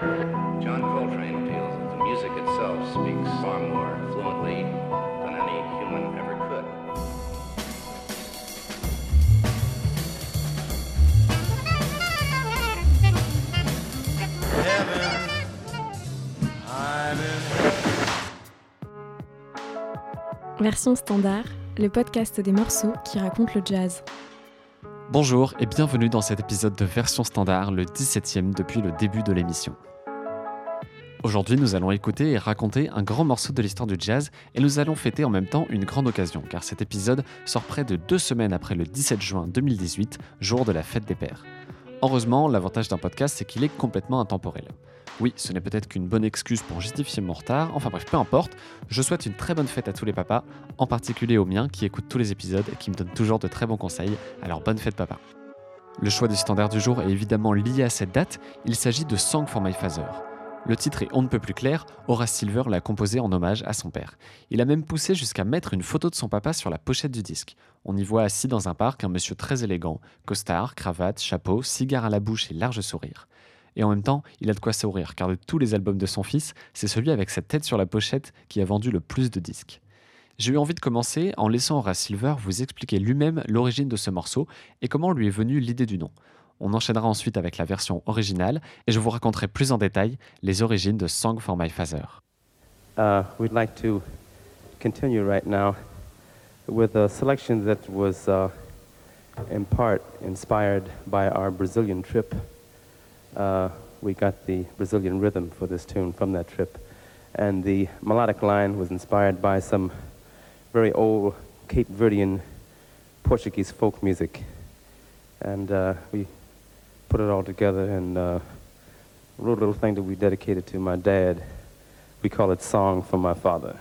John Coltrane feels that the music itself speaks far more fluently than any human ever could. Version standard, le podcast des morceaux qui racontent le jazz. Bonjour et bienvenue dans cet épisode de Version Standard, le 17e depuis le début de l'émission. Aujourd'hui, nous allons écouter et raconter un grand morceau de l'histoire du jazz et nous allons fêter en même temps une grande occasion car cet épisode sort près de deux semaines après le 17 juin 2018, jour de la fête des pères. Heureusement, l'avantage d'un podcast, c'est qu'il est complètement intemporel. Oui, ce n'est peut-être qu'une bonne excuse pour justifier mon retard, enfin bref, peu importe, je souhaite une très bonne fête à tous les papas, en particulier aux miens qui écoutent tous les épisodes et qui me donnent toujours de très bons conseils, alors bonne fête papa. Le choix du standard du jour est évidemment lié à cette date, il s'agit de Song for My Father. Le titre est on ne peut plus clair, Horace Silver l'a composé en hommage à son père. Il a même poussé jusqu'à mettre une photo de son papa sur la pochette du disque. On y voit assis dans un parc un monsieur très élégant, costard, cravate, chapeau, cigare à la bouche et large sourire. Et en même temps, il a de quoi sourire, car de tous les albums de son fils, c'est celui avec sa tête sur la pochette qui a vendu le plus de disques. J'ai eu envie de commencer en laissant Horace Silver vous expliquer lui-même l'origine de ce morceau et comment lui est venue l'idée du nom. On enchaînera ensuite avec la version originale et je vous raconterai plus en détail les origines de Song for My Father. Uh, we'd like to continue right now with a selection that was uh, in part inspired by our Brazilian trip. Uh, we got the Brazilian rhythm for this tune from that trip, and the melodic line was inspired by some very old Cape Verdean Portuguese folk music. And uh, we put it all together and uh, wrote a little thing that we dedicated to my dad. We call it Song for My Father.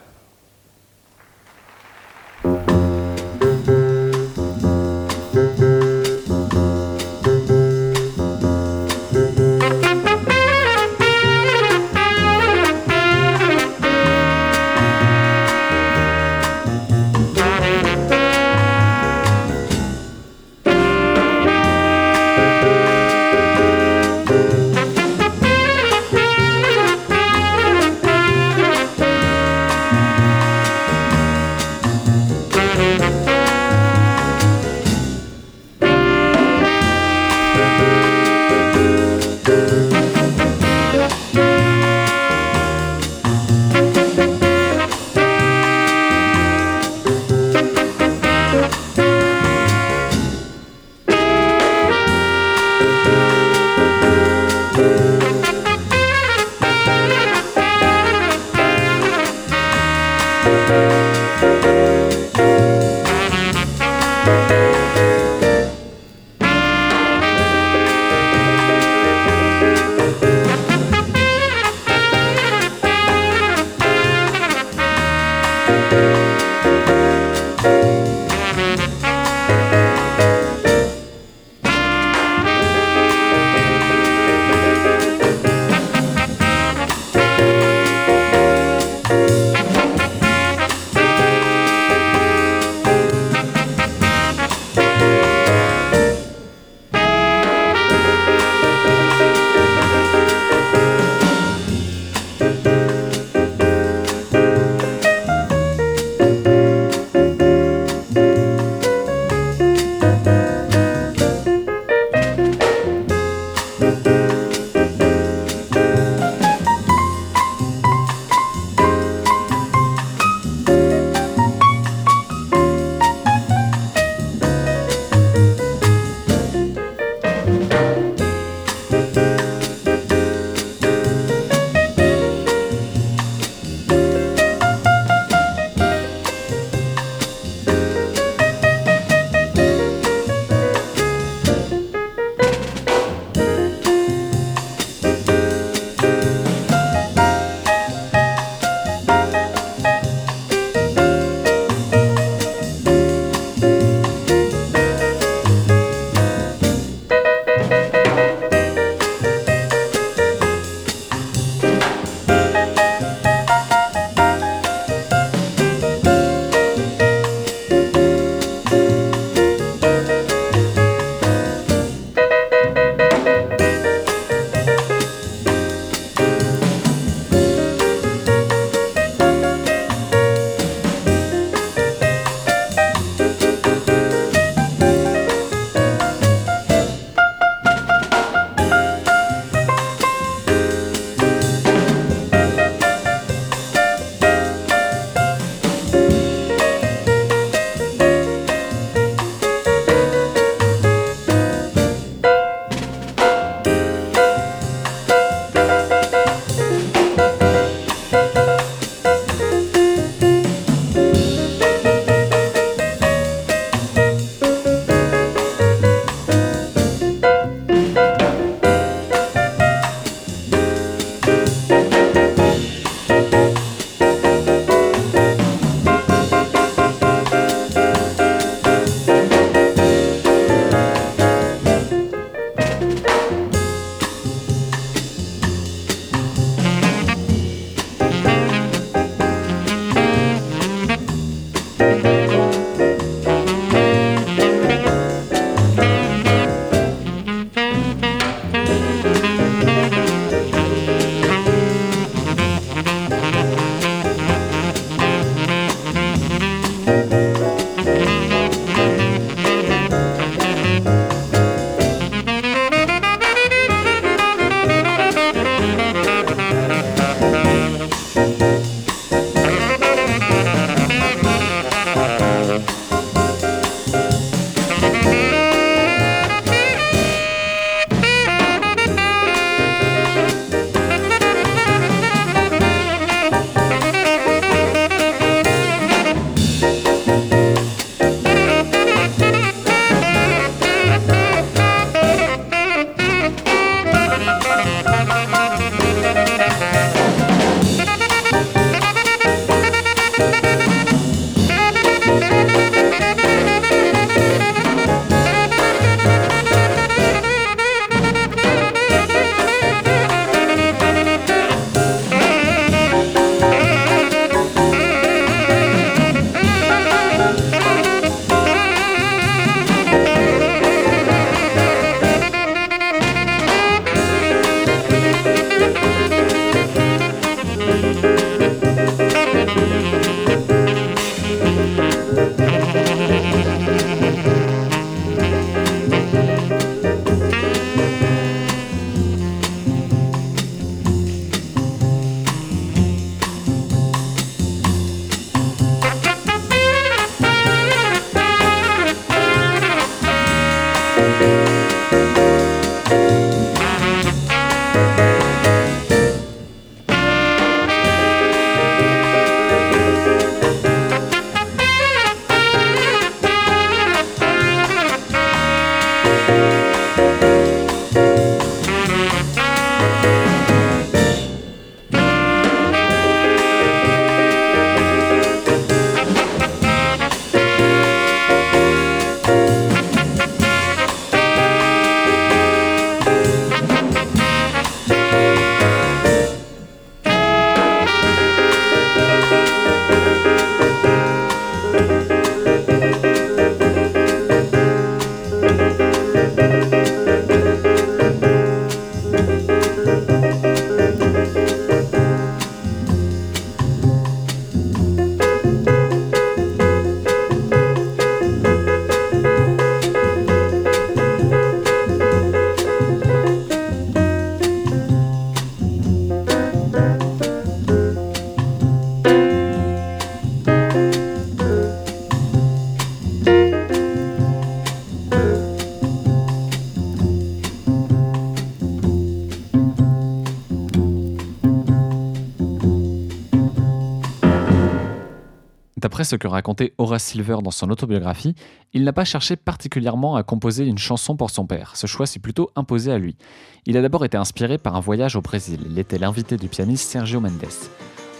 Ce que racontait Horace Silver dans son autobiographie, il n'a pas cherché particulièrement à composer une chanson pour son père. Ce choix s'est plutôt imposé à lui. Il a d'abord été inspiré par un voyage au Brésil. Il était l'invité du pianiste Sergio Mendes.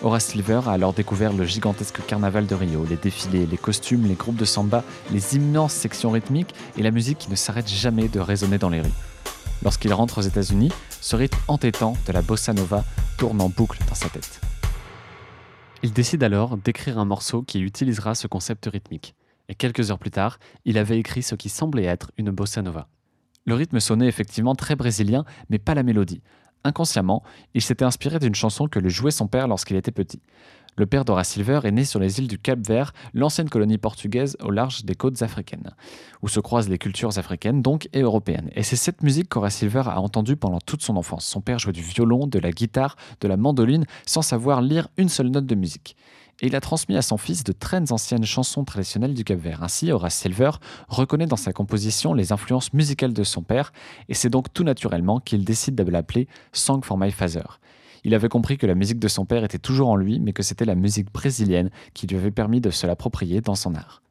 Horace Silver a alors découvert le gigantesque carnaval de Rio, les défilés, les costumes, les groupes de samba, les immenses sections rythmiques et la musique qui ne s'arrête jamais de résonner dans les rues. Lorsqu'il rentre aux États-Unis, ce rythme entêtant de la bossa nova tourne en boucle dans sa tête. Il décide alors d'écrire un morceau qui utilisera ce concept rythmique. Et quelques heures plus tard, il avait écrit ce qui semblait être une bossa nova. Le rythme sonnait effectivement très brésilien, mais pas la mélodie. Inconsciemment, il s'était inspiré d'une chanson que lui jouait son père lorsqu'il était petit. Le père d'Horace Silver est né sur les îles du Cap-Vert, l'ancienne colonie portugaise au large des côtes africaines, où se croisent les cultures africaines donc et européennes. Et c'est cette musique qu'Horace Silver a entendue pendant toute son enfance. Son père jouait du violon, de la guitare, de la mandoline, sans savoir lire une seule note de musique et il a transmis à son fils de très anciennes chansons traditionnelles du Cap-Vert. Ainsi, Horace Silver reconnaît dans sa composition les influences musicales de son père, et c'est donc tout naturellement qu'il décide de l'appeler Song for My Father. Il avait compris que la musique de son père était toujours en lui, mais que c'était la musique brésilienne qui lui avait permis de se l'approprier dans son art.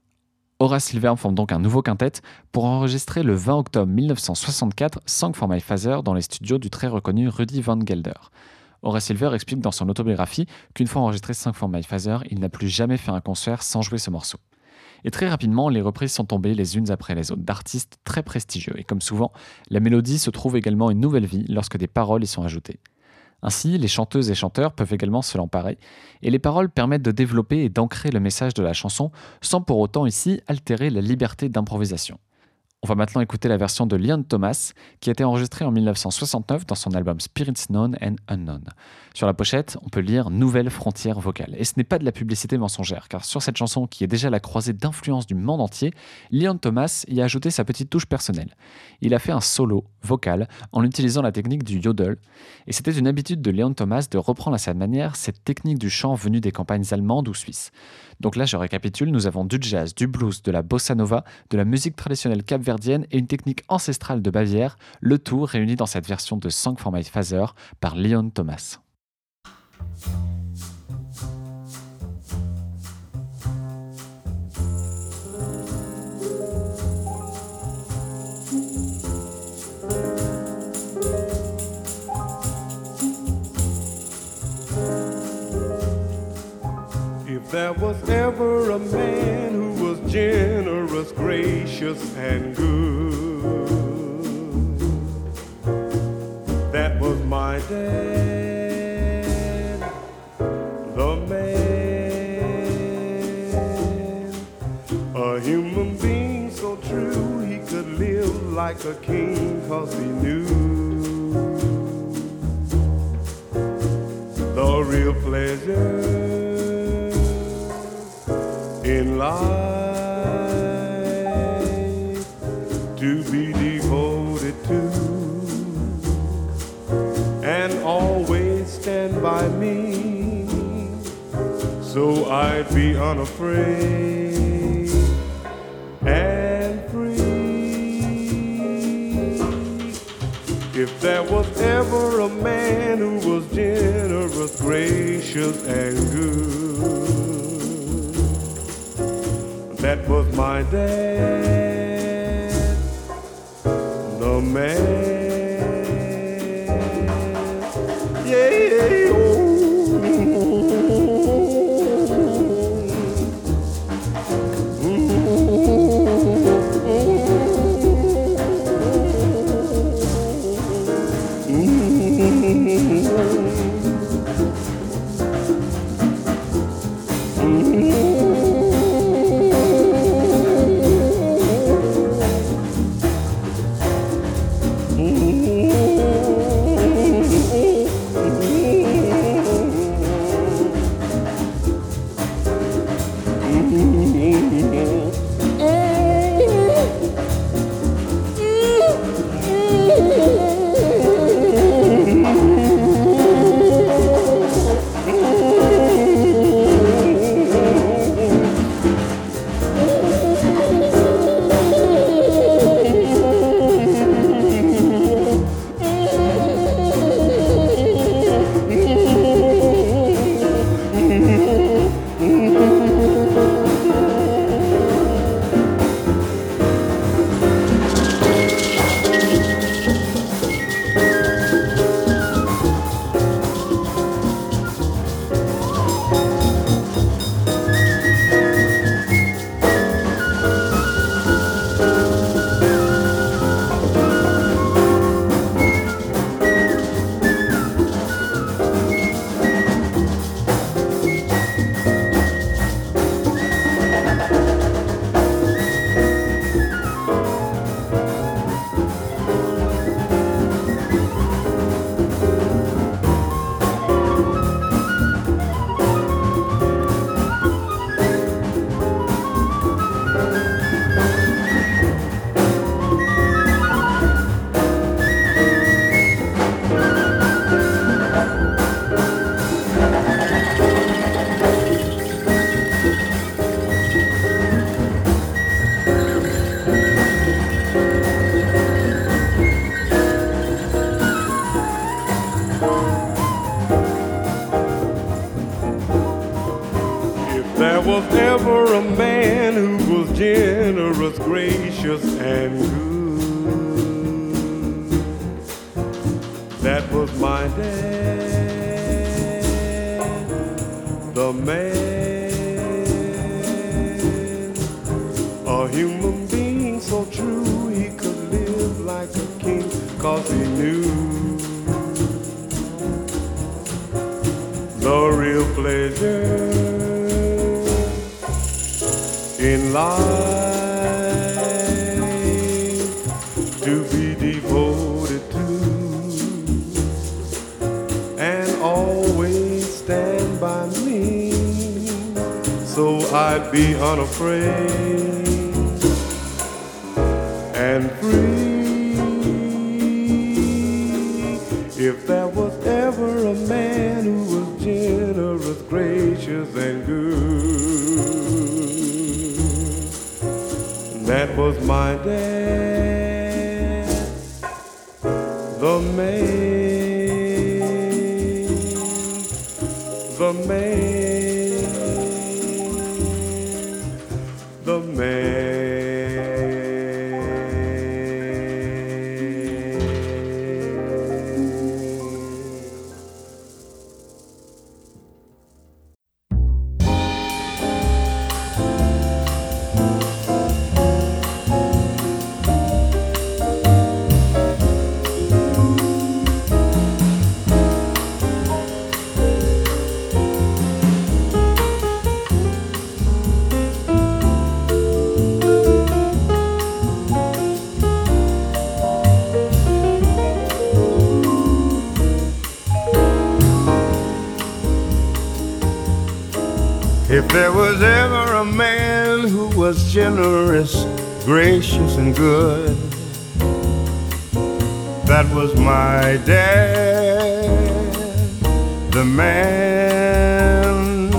Horace Silver forme donc un nouveau quintet pour enregistrer le 20 octobre 1964 Song for My dans les studios du très reconnu Rudy Van Gelder. Horace Silver explique dans son autobiographie qu'une fois enregistré Song for My Father, il n'a plus jamais fait un concert sans jouer ce morceau. Et très rapidement, les reprises sont tombées les unes après les autres d'artistes très prestigieux. Et comme souvent, la mélodie se trouve également une nouvelle vie lorsque des paroles y sont ajoutées. Ainsi, les chanteuses et chanteurs peuvent également se l'emparer, et les paroles permettent de développer et d'ancrer le message de la chanson sans pour autant ici altérer la liberté d'improvisation. On va maintenant écouter la version de Leon Thomas, qui a été enregistrée en 1969 dans son album Spirits Known and Unknown. Sur la pochette, on peut lire Nouvelle frontière vocale. Et ce n'est pas de la publicité mensongère, car sur cette chanson qui est déjà la croisée d'influence du monde entier, Leon Thomas y a ajouté sa petite touche personnelle. Il a fait un solo vocal en utilisant la technique du yodel, et c'était une habitude de Leon Thomas de reprendre à sa manière cette technique du chant venue des campagnes allemandes ou suisses. Donc là, je récapitule, nous avons du jazz, du blues, de la bossa nova, de la musique traditionnelle et une technique ancestrale de Bavière, le tout réuni dans cette version de Song for My Father par Leon Thomas. Generous, gracious, and good, that was my dad, the man, a human being so true he could live like a king cause he knew the real pleasure in life by me so I'd be unafraid and free if there was ever a man who was generous gracious and good that was my dad, the man. Gracious, and good. That was my dad, the man, was generous, gracious, and good, that was my dad, the man,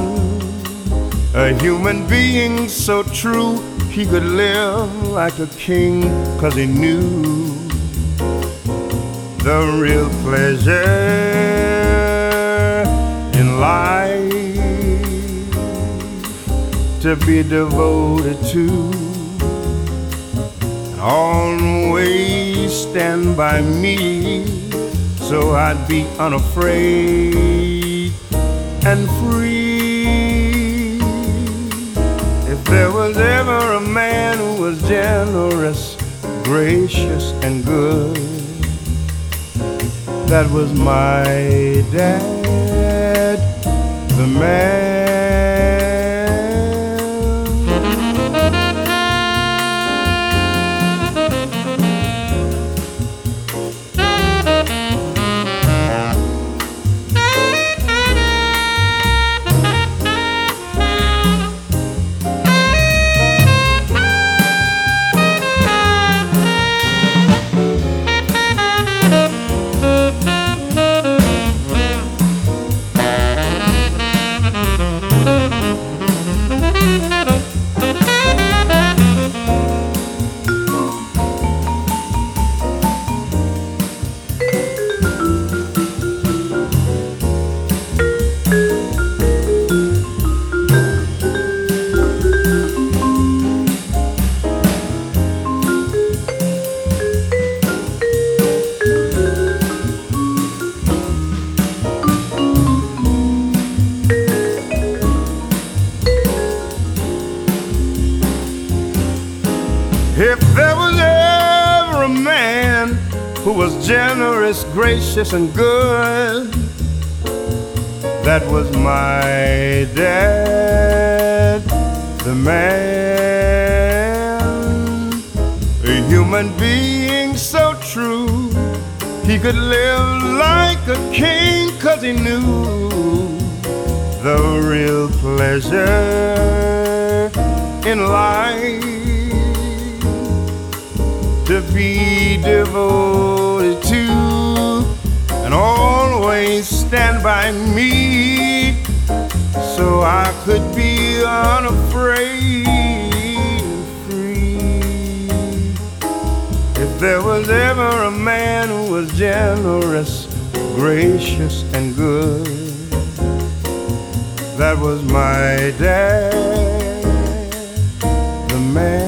a human being so true he could live like a king, cause he knew the real pleasure in life to be devoted to and always stand by me so I'd be unafraid and free. If there was ever a man who was generous, gracious, and good, that was my dad, the man. Gracious, and good, that was my dad, the man, a human being so true. He could live like a king cause he knew the real pleasure in life to be devoted always stand by me so I could be unafraid free. If there was ever a man who was generous, gracious, and good, that was my dad the man.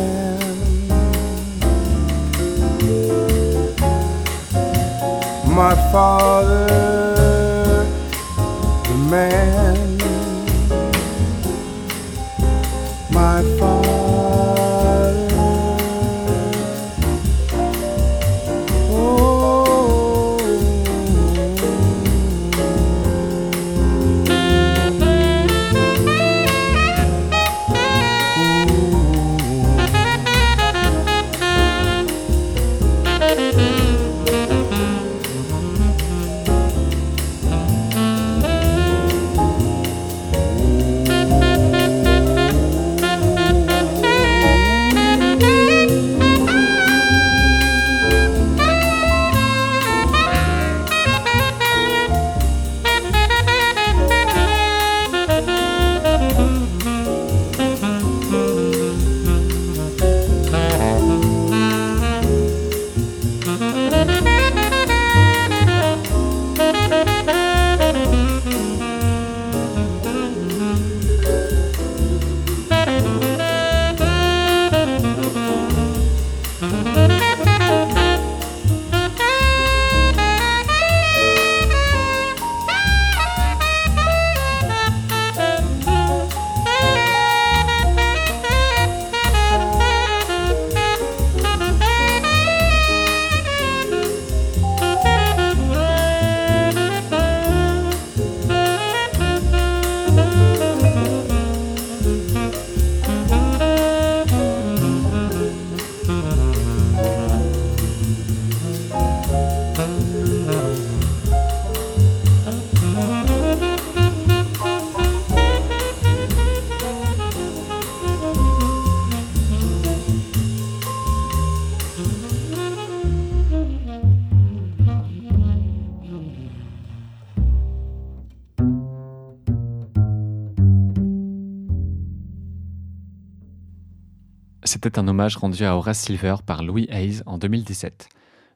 C'était un hommage rendu à Horace Silver par Louis Hayes en 2017.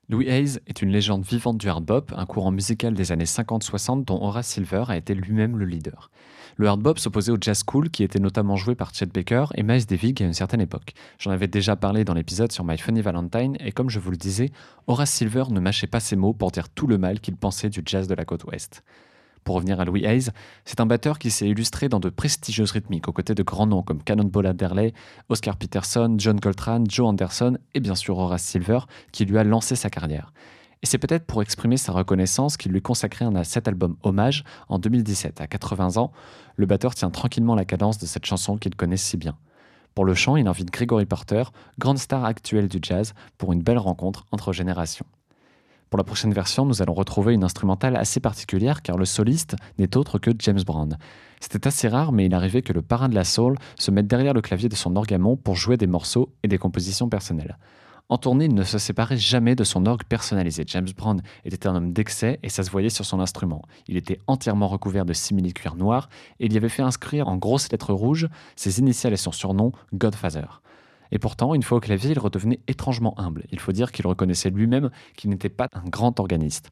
Louis Hayes est une légende vivante du hard bop, un courant musical des années 50-60 dont Horace Silver a été lui-même le leader. Le hard bop s'opposait au jazz cool qui était notamment joué par Chet Baker et Miles Davis à une certaine époque. J'en avais déjà parlé dans l'épisode sur My Funny Valentine et comme je vous le disais, Horace Silver ne mâchait pas ses mots pour dire tout le mal qu'il pensait du jazz de la côte ouest. Pour revenir à Louis Hayes, c'est un batteur qui s'est illustré dans de prestigieuses rythmiques aux côtés de grands noms comme Cannonball Adderley, Oscar Peterson, John Coltrane, Joe Anderson et bien sûr Horace Silver qui lui a lancé sa carrière. Et c'est peut-être pour exprimer sa reconnaissance qu'il lui consacrait un cet album Hommage en 2017. À 80 ans, le batteur tient tranquillement la cadence de cette chanson qu'il connaît si bien. Pour le chant, il invite Gregory Porter, grande star actuelle du jazz, pour une belle rencontre entre générations. Pour la prochaine version, nous allons retrouver une instrumentale assez particulière car le soliste n'est autre que James Brown. C'était assez rare, mais il arrivait que le parrain de la soul se mette derrière le clavier de son orgamon pour jouer des morceaux et des compositions personnelles. En tournée, il ne se séparait jamais de son orgue personnalisé. James Brown était un homme d'excès et ça se voyait sur son instrument. Il était entièrement recouvert de simili-cuir noir et il y avait fait inscrire en grosses lettres rouges ses initiales et son surnom Godfather. Et pourtant, une fois au clavier, il redevenait étrangement humble. Il faut dire qu'il reconnaissait lui-même qu'il n'était pas un grand organiste.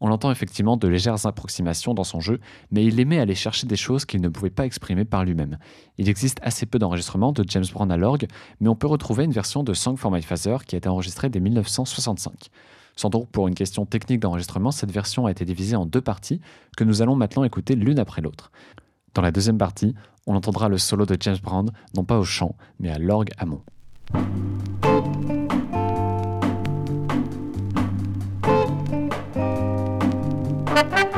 On entend effectivement de légères approximations dans son jeu, mais il aimait aller chercher des choses qu'il ne pouvait pas exprimer par lui-même. Il existe assez peu d'enregistrements de James Brown à l'orgue, mais on peut retrouver une version de Song for My Father qui a été enregistrée dès 1965. Sans doute pour une question technique d'enregistrement, cette version a été divisée en deux parties que nous allons maintenant écouter l'une après l'autre. Dans la deuxième partie, on entendra le solo de James Brown, non pas au chant, mais à l'orgue amont. Thank.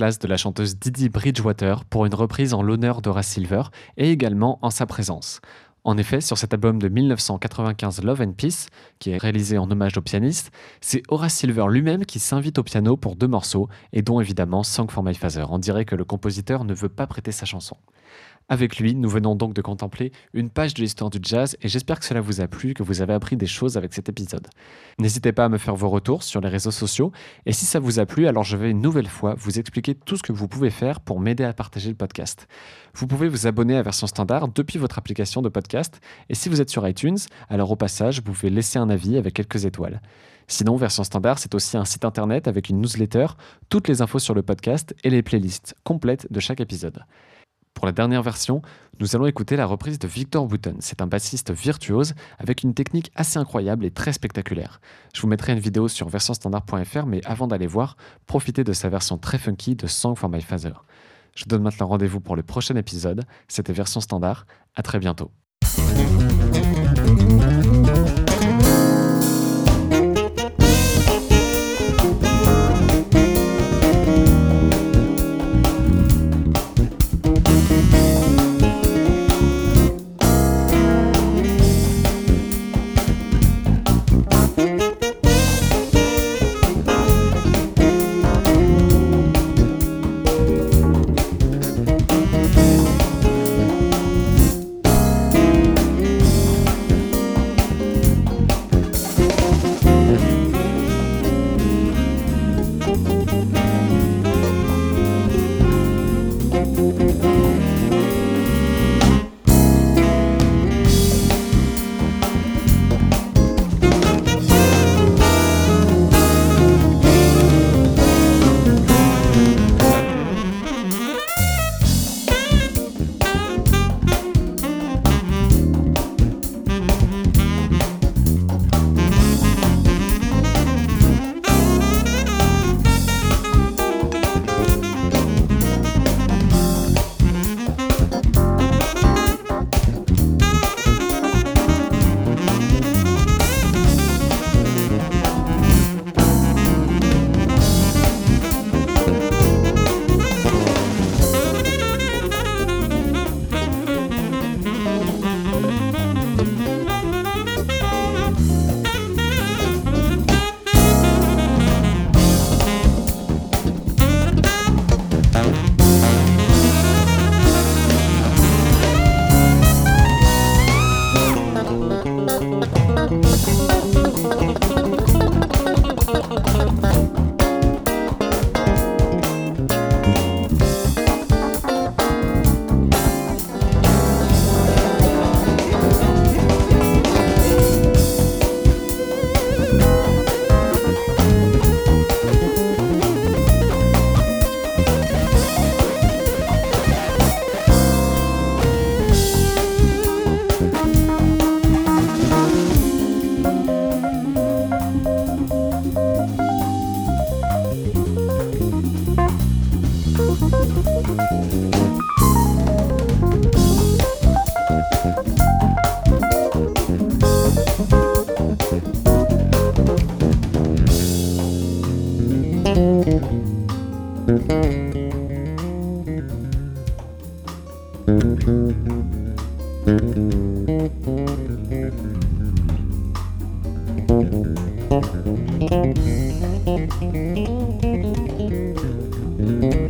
De la chanteuse Didi Bridgewater pour une reprise en l'honneur d'Horace Silver et également en sa présence. En effet, sur cet album de 1995 Love and Peace, qui est réalisé en hommage au pianiste, c'est Horace Silver lui-même qui s'invite au piano pour deux morceaux, et dont évidemment Song for My Father. On dirait que le compositeur ne veut pas prêter sa chanson. Avec lui, nous venons donc de contempler une page de l'histoire du jazz et j'espère que cela vous a plu, que vous avez appris des choses avec cet épisode. N'hésitez pas à me faire vos retours sur les réseaux sociaux et si ça vous a plu, alors je vais une nouvelle fois vous expliquer tout ce que vous pouvez faire pour m'aider à partager le podcast. Vous pouvez vous abonner à version standard depuis votre application de podcast et si vous êtes sur iTunes, alors au passage, vous pouvez laisser un avis avec quelques étoiles. Sinon, version standard, c'est aussi un site internet avec une newsletter, toutes les infos sur le podcast et les playlists complètes de chaque épisode. Pour la dernière version, nous allons écouter la reprise de Victor Wooten. C'est un bassiste virtuose avec une technique assez incroyable et très spectaculaire. Je vous mettrai une vidéo sur versionstandard.fr, mais avant d'aller voir, profitez de sa version très funky de Song for My Father. Je donne maintenant rendez-vous pour le prochain épisode. C'était Version Standard. À très bientôt. Thank you.